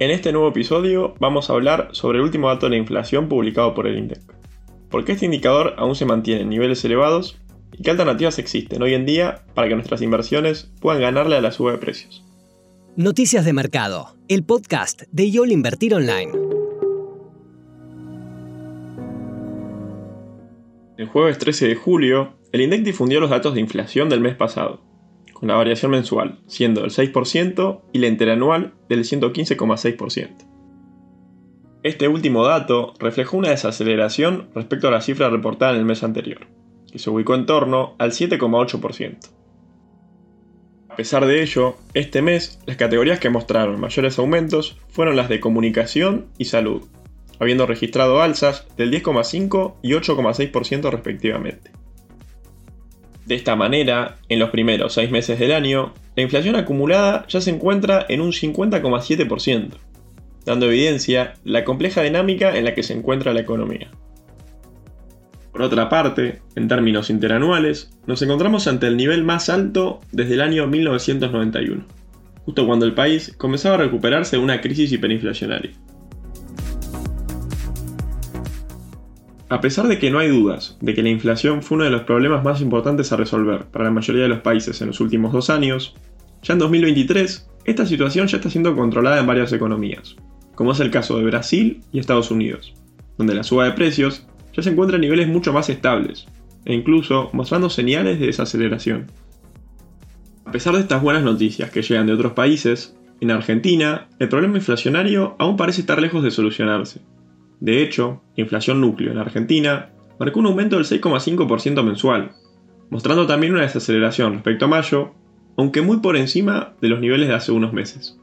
En este nuevo episodio vamos a hablar sobre el último dato de la inflación publicado por el INDEC. ¿Por qué este indicador aún se mantiene en niveles elevados? ¿Y qué alternativas existen hoy en día para que nuestras inversiones puedan ganarle a la suba de precios? Noticias de Mercado, el podcast de YOL Invertir Online. El jueves 13 de julio, el INDEC difundió los datos de inflación del mes pasado con la variación mensual siendo del 6% y la interanual del 115,6%. Este último dato reflejó una desaceleración respecto a la cifra reportada en el mes anterior, que se ubicó en torno al 7,8%. A pesar de ello, este mes las categorías que mostraron mayores aumentos fueron las de comunicación y salud, habiendo registrado alzas del 10,5 y 8,6% respectivamente. De esta manera, en los primeros seis meses del año, la inflación acumulada ya se encuentra en un 50,7%, dando evidencia la compleja dinámica en la que se encuentra la economía. Por otra parte, en términos interanuales, nos encontramos ante el nivel más alto desde el año 1991, justo cuando el país comenzaba a recuperarse de una crisis hiperinflacionaria. A pesar de que no hay dudas de que la inflación fue uno de los problemas más importantes a resolver para la mayoría de los países en los últimos dos años, ya en 2023 esta situación ya está siendo controlada en varias economías, como es el caso de Brasil y Estados Unidos, donde la suba de precios ya se encuentra a niveles mucho más estables, e incluso mostrando señales de desaceleración. A pesar de estas buenas noticias que llegan de otros países, en Argentina el problema inflacionario aún parece estar lejos de solucionarse, de hecho, la inflación núcleo en Argentina marcó un aumento del 6,5% mensual, mostrando también una desaceleración respecto a mayo, aunque muy por encima de los niveles de hace unos meses.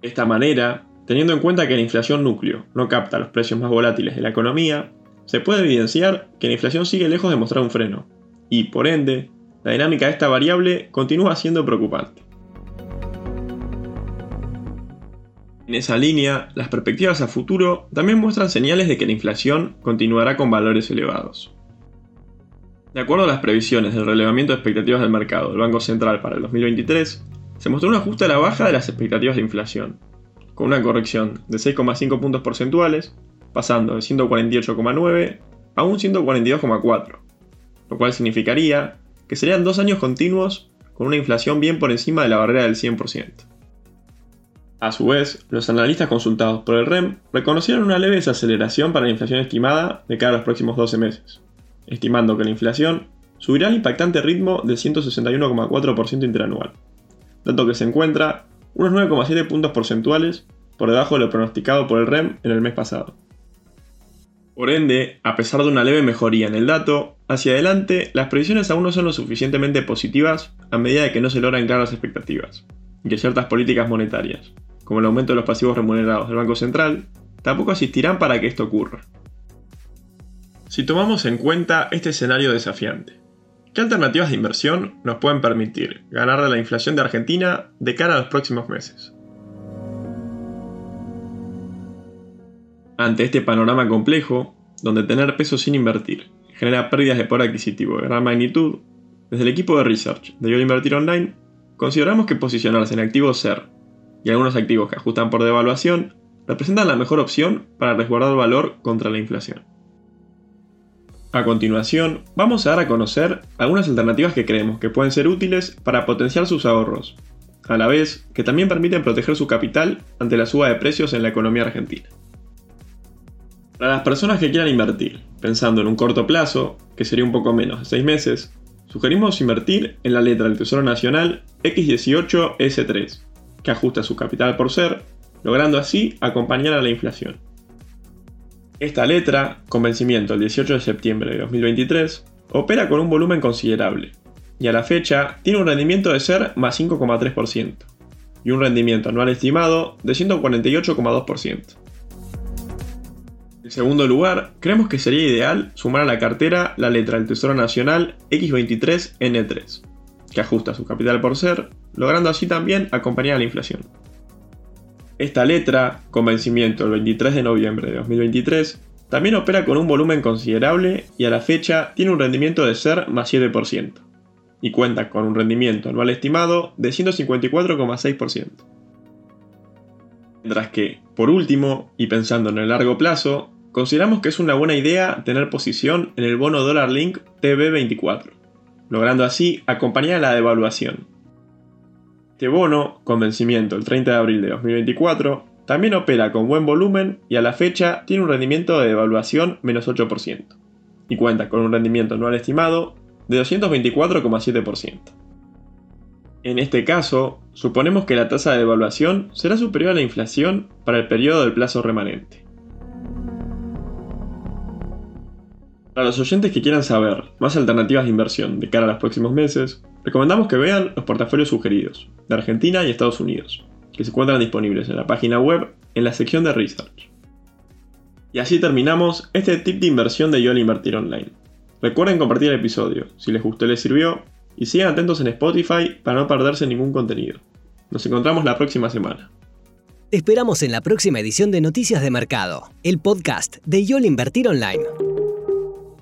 De esta manera, teniendo en cuenta que la inflación núcleo no capta los precios más volátiles de la economía, se puede evidenciar que la inflación sigue lejos de mostrar un freno, y por ende, la dinámica de esta variable continúa siendo preocupante. En esa línea, las perspectivas a futuro también muestran señales de que la inflación continuará con valores elevados. De acuerdo a las previsiones del relevamiento de expectativas del mercado del Banco Central para el 2023, se mostró un ajuste a la baja de las expectativas de inflación, con una corrección de 6,5 puntos porcentuales, pasando de 148,9 a un 142,4, lo cual significaría que serían dos años continuos con una inflación bien por encima de la barrera del 100%. A su vez, los analistas consultados por el REM reconocieron una leve desaceleración para la inflación estimada de cara a los próximos 12 meses, estimando que la inflación subirá al impactante ritmo del 161,4% interanual, dato que se encuentra unos 9,7 puntos porcentuales por debajo de lo pronosticado por el REM en el mes pasado. Por ende, a pesar de una leve mejoría en el dato, hacia adelante las previsiones aún no son lo suficientemente positivas a medida de que no se logran claras expectativas, y que ciertas políticas monetarias, como el aumento de los pasivos remunerados del Banco Central, tampoco asistirán para que esto ocurra. Si tomamos en cuenta este escenario desafiante, ¿qué alternativas de inversión nos pueden permitir ganar de la inflación de Argentina de cara a los próximos meses? Ante este panorama complejo, donde tener peso sin invertir genera pérdidas de poder adquisitivo de gran magnitud, desde el equipo de research de Yo Invertir Online, consideramos que posicionarse en activos SER y algunos activos que ajustan por devaluación representan la mejor opción para resguardar valor contra la inflación. A continuación, vamos a dar a conocer algunas alternativas que creemos que pueden ser útiles para potenciar sus ahorros, a la vez que también permiten proteger su capital ante la suba de precios en la economía argentina. Para las personas que quieran invertir, pensando en un corto plazo, que sería un poco menos de 6 meses, sugerimos invertir en la letra del Tesoro Nacional X18S3, que ajusta su capital por ser, logrando así acompañar a la inflación. Esta letra, con vencimiento el 18 de septiembre de 2023, opera con un volumen considerable, y a la fecha tiene un rendimiento de ser más 5,3%, y un rendimiento anual estimado de 148,2%. En segundo lugar, creemos que sería ideal sumar a la cartera la letra del Tesoro Nacional X23N3, que ajusta su capital por ser, logrando así también acompañar a la inflación. Esta letra, con vencimiento el 23 de noviembre de 2023, también opera con un volumen considerable y a la fecha tiene un rendimiento de ser más 7%, y cuenta con un rendimiento anual estimado de 154,6%. Mientras que, por último, y pensando en el largo plazo, consideramos que es una buena idea tener posición en el bono dólar link TB24, logrando así acompañar la devaluación. Este bono, con vencimiento el 30 de abril de 2024, también opera con buen volumen y a la fecha tiene un rendimiento de devaluación menos 8%, y cuenta con un rendimiento anual estimado de 224,7%. En este caso, suponemos que la tasa de devaluación será superior a la inflación para el periodo del plazo remanente. Para los oyentes que quieran saber más alternativas de inversión de cara a los próximos meses, recomendamos que vean los portafolios sugeridos de Argentina y Estados Unidos, que se encuentran disponibles en la página web en la sección de Research. Y así terminamos este tip de inversión de YOL Invertir Online. Recuerden compartir el episodio, si les gustó y les sirvió, y sigan atentos en Spotify para no perderse ningún contenido. Nos encontramos la próxima semana. Esperamos en la próxima edición de Noticias de Mercado, el podcast de YOL Invertir Online.